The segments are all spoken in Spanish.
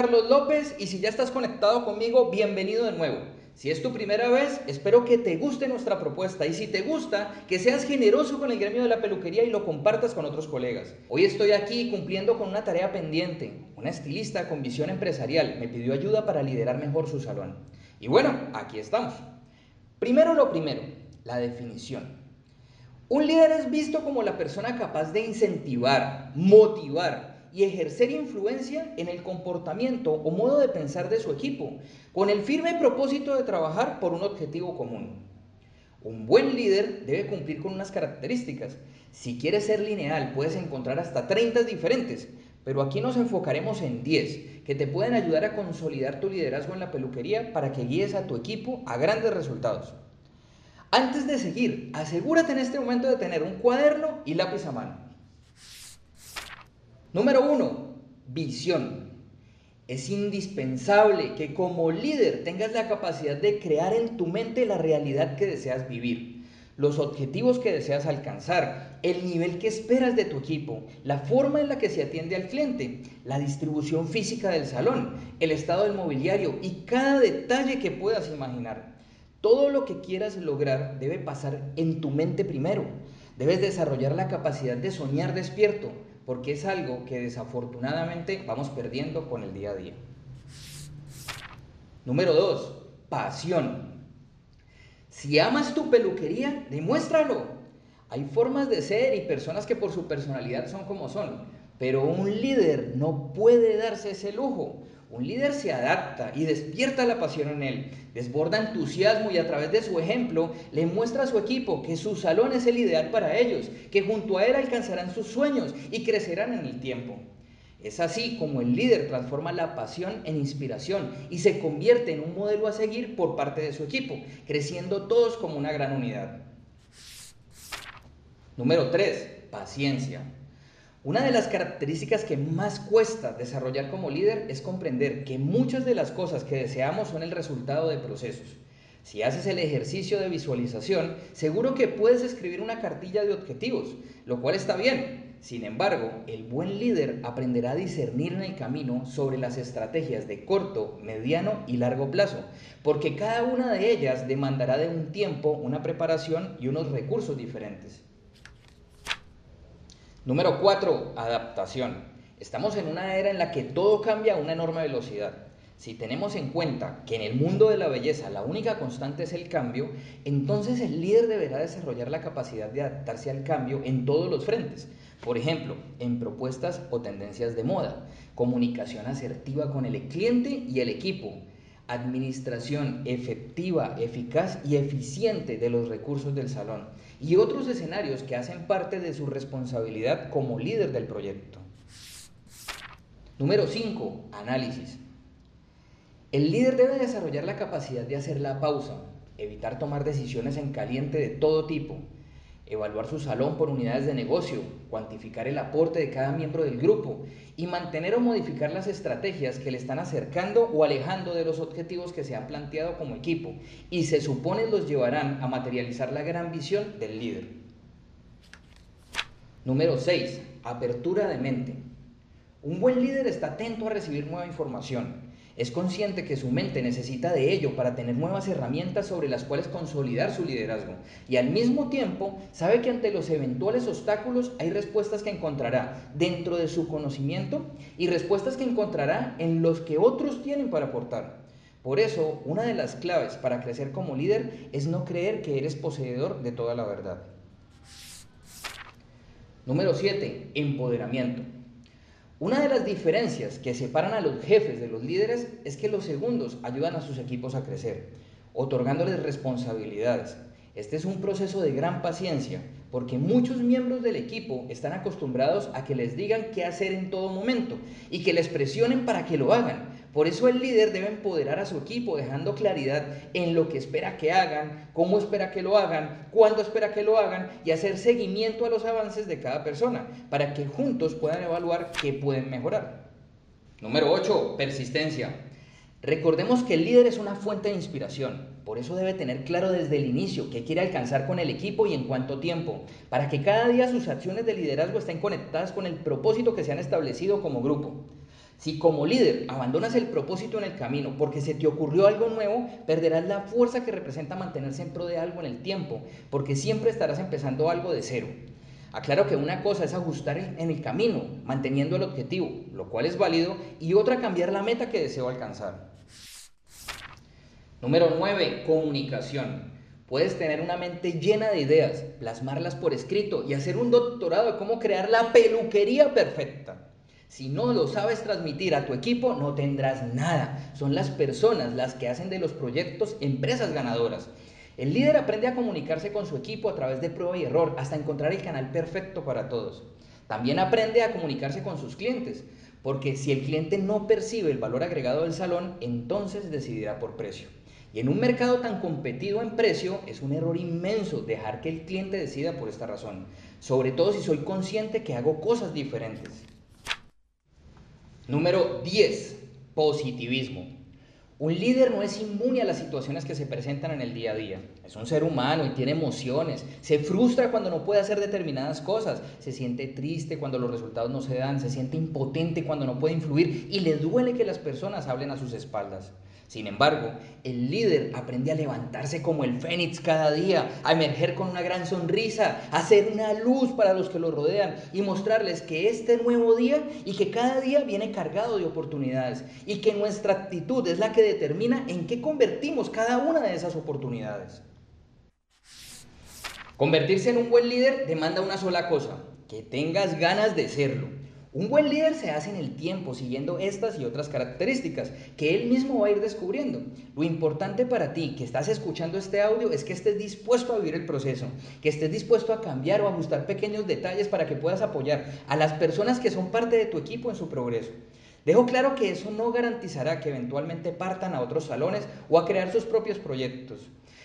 Carlos López y si ya estás conectado conmigo, bienvenido de nuevo. Si es tu primera vez, espero que te guste nuestra propuesta y si te gusta, que seas generoso con el gremio de la peluquería y lo compartas con otros colegas. Hoy estoy aquí cumpliendo con una tarea pendiente. Una estilista con visión empresarial me pidió ayuda para liderar mejor su salón. Y bueno, aquí estamos. Primero lo primero, la definición. Un líder es visto como la persona capaz de incentivar, motivar, y ejercer influencia en el comportamiento o modo de pensar de su equipo, con el firme propósito de trabajar por un objetivo común. Un buen líder debe cumplir con unas características. Si quieres ser lineal, puedes encontrar hasta 30 diferentes, pero aquí nos enfocaremos en 10 que te pueden ayudar a consolidar tu liderazgo en la peluquería para que guíes a tu equipo a grandes resultados. Antes de seguir, asegúrate en este momento de tener un cuaderno y lápiz a mano. Número uno, visión. Es indispensable que como líder tengas la capacidad de crear en tu mente la realidad que deseas vivir, los objetivos que deseas alcanzar, el nivel que esperas de tu equipo, la forma en la que se atiende al cliente, la distribución física del salón, el estado del mobiliario y cada detalle que puedas imaginar. Todo lo que quieras lograr debe pasar en tu mente primero. Debes desarrollar la capacidad de soñar despierto, porque es algo que desafortunadamente vamos perdiendo con el día a día. Número 2. Pasión. Si amas tu peluquería, demuéstralo. Hay formas de ser y personas que por su personalidad son como son, pero un líder no puede darse ese lujo. Un líder se adapta y despierta la pasión en él, desborda entusiasmo y a través de su ejemplo le muestra a su equipo que su salón es el ideal para ellos, que junto a él alcanzarán sus sueños y crecerán en el tiempo. Es así como el líder transforma la pasión en inspiración y se convierte en un modelo a seguir por parte de su equipo, creciendo todos como una gran unidad. Número 3. Paciencia. Una de las características que más cuesta desarrollar como líder es comprender que muchas de las cosas que deseamos son el resultado de procesos. Si haces el ejercicio de visualización, seguro que puedes escribir una cartilla de objetivos, lo cual está bien. Sin embargo, el buen líder aprenderá a discernir en el camino sobre las estrategias de corto, mediano y largo plazo, porque cada una de ellas demandará de un tiempo, una preparación y unos recursos diferentes. Número 4. Adaptación. Estamos en una era en la que todo cambia a una enorme velocidad. Si tenemos en cuenta que en el mundo de la belleza la única constante es el cambio, entonces el líder deberá desarrollar la capacidad de adaptarse al cambio en todos los frentes. Por ejemplo, en propuestas o tendencias de moda, comunicación asertiva con el cliente y el equipo, administración efectiva, eficaz y eficiente de los recursos del salón y otros escenarios que hacen parte de su responsabilidad como líder del proyecto. Número 5. Análisis. El líder debe desarrollar la capacidad de hacer la pausa, evitar tomar decisiones en caliente de todo tipo, evaluar su salón por unidades de negocio, cuantificar el aporte de cada miembro del grupo y mantener o modificar las estrategias que le están acercando o alejando de los objetivos que se han planteado como equipo y se supone los llevarán a materializar la gran visión del líder. Número 6. Apertura de mente. Un buen líder está atento a recibir nueva información, es consciente que su mente necesita de ello para tener nuevas herramientas sobre las cuales consolidar su liderazgo. Y al mismo tiempo sabe que ante los eventuales obstáculos hay respuestas que encontrará dentro de su conocimiento y respuestas que encontrará en los que otros tienen para aportar. Por eso, una de las claves para crecer como líder es no creer que eres poseedor de toda la verdad. Número 7. Empoderamiento. Una de las diferencias que separan a los jefes de los líderes es que los segundos ayudan a sus equipos a crecer, otorgándoles responsabilidades. Este es un proceso de gran paciencia, porque muchos miembros del equipo están acostumbrados a que les digan qué hacer en todo momento y que les presionen para que lo hagan, por eso el líder debe empoderar a su equipo dejando claridad en lo que espera que hagan, cómo espera que lo hagan, cuándo espera que lo hagan y hacer seguimiento a los avances de cada persona para que juntos puedan evaluar qué pueden mejorar. Número 8. Persistencia. Recordemos que el líder es una fuente de inspiración, por eso debe tener claro desde el inicio qué quiere alcanzar con el equipo y en cuánto tiempo, para que cada día sus acciones de liderazgo estén conectadas con el propósito que se han establecido como grupo. Si como líder abandonas el propósito en el camino porque se te ocurrió algo nuevo, perderás la fuerza que representa mantenerse en pro de algo en el tiempo, porque siempre estarás empezando algo de cero. Aclaro que una cosa es ajustar en el camino, manteniendo el objetivo, lo cual es válido, y otra cambiar la meta que deseo alcanzar. Número 9. Comunicación. Puedes tener una mente llena de ideas, plasmarlas por escrito y hacer un doctorado de cómo crear la peluquería perfecta. Si no lo sabes transmitir a tu equipo, no tendrás nada. Son las personas las que hacen de los proyectos empresas ganadoras. El líder aprende a comunicarse con su equipo a través de prueba y error hasta encontrar el canal perfecto para todos. También aprende a comunicarse con sus clientes, porque si el cliente no percibe el valor agregado del salón, entonces decidirá por precio. Y en un mercado tan competido en precio, es un error inmenso dejar que el cliente decida por esta razón, sobre todo si soy consciente que hago cosas diferentes. Número 10. Positivismo. Un líder no es inmune a las situaciones que se presentan en el día a día. Es un ser humano y tiene emociones. Se frustra cuando no puede hacer determinadas cosas. Se siente triste cuando los resultados no se dan. Se siente impotente cuando no puede influir. Y le duele que las personas hablen a sus espaldas. Sin embargo, el líder aprende a levantarse como el fénix cada día, a emerger con una gran sonrisa, a ser una luz para los que lo rodean y mostrarles que este nuevo día y que cada día viene cargado de oportunidades y que nuestra actitud es la que determina en qué convertimos cada una de esas oportunidades. Convertirse en un buen líder demanda una sola cosa, que tengas ganas de serlo. Un buen líder se hace en el tiempo, siguiendo estas y otras características que él mismo va a ir descubriendo. Lo importante para ti que estás escuchando este audio es que estés dispuesto a vivir el proceso, que estés dispuesto a cambiar o ajustar pequeños detalles para que puedas apoyar a las personas que son parte de tu equipo en su progreso. Dejo claro que eso no garantizará que eventualmente partan a otros salones o a crear sus propios proyectos.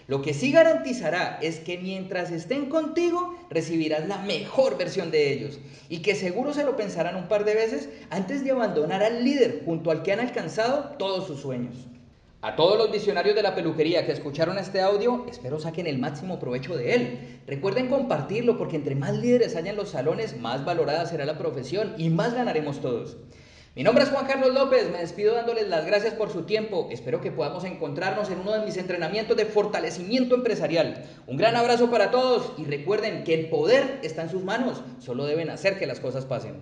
Lo que sí garantizará es que mientras estén contigo recibirás la mejor versión de ellos y que seguro se lo pensarán un par de veces antes de abandonar al líder junto al que han alcanzado todos sus sueños. A todos los visionarios de la peluquería que escucharon este audio, espero saquen el máximo provecho de él. Recuerden compartirlo porque entre más líderes haya en los salones, más valorada será la profesión y más ganaremos todos. Mi nombre es Juan Carlos López, me despido dándoles las gracias por su tiempo. Espero que podamos encontrarnos en uno de mis entrenamientos de fortalecimiento empresarial. Un gran abrazo para todos y recuerden que el poder está en sus manos, solo deben hacer que las cosas pasen.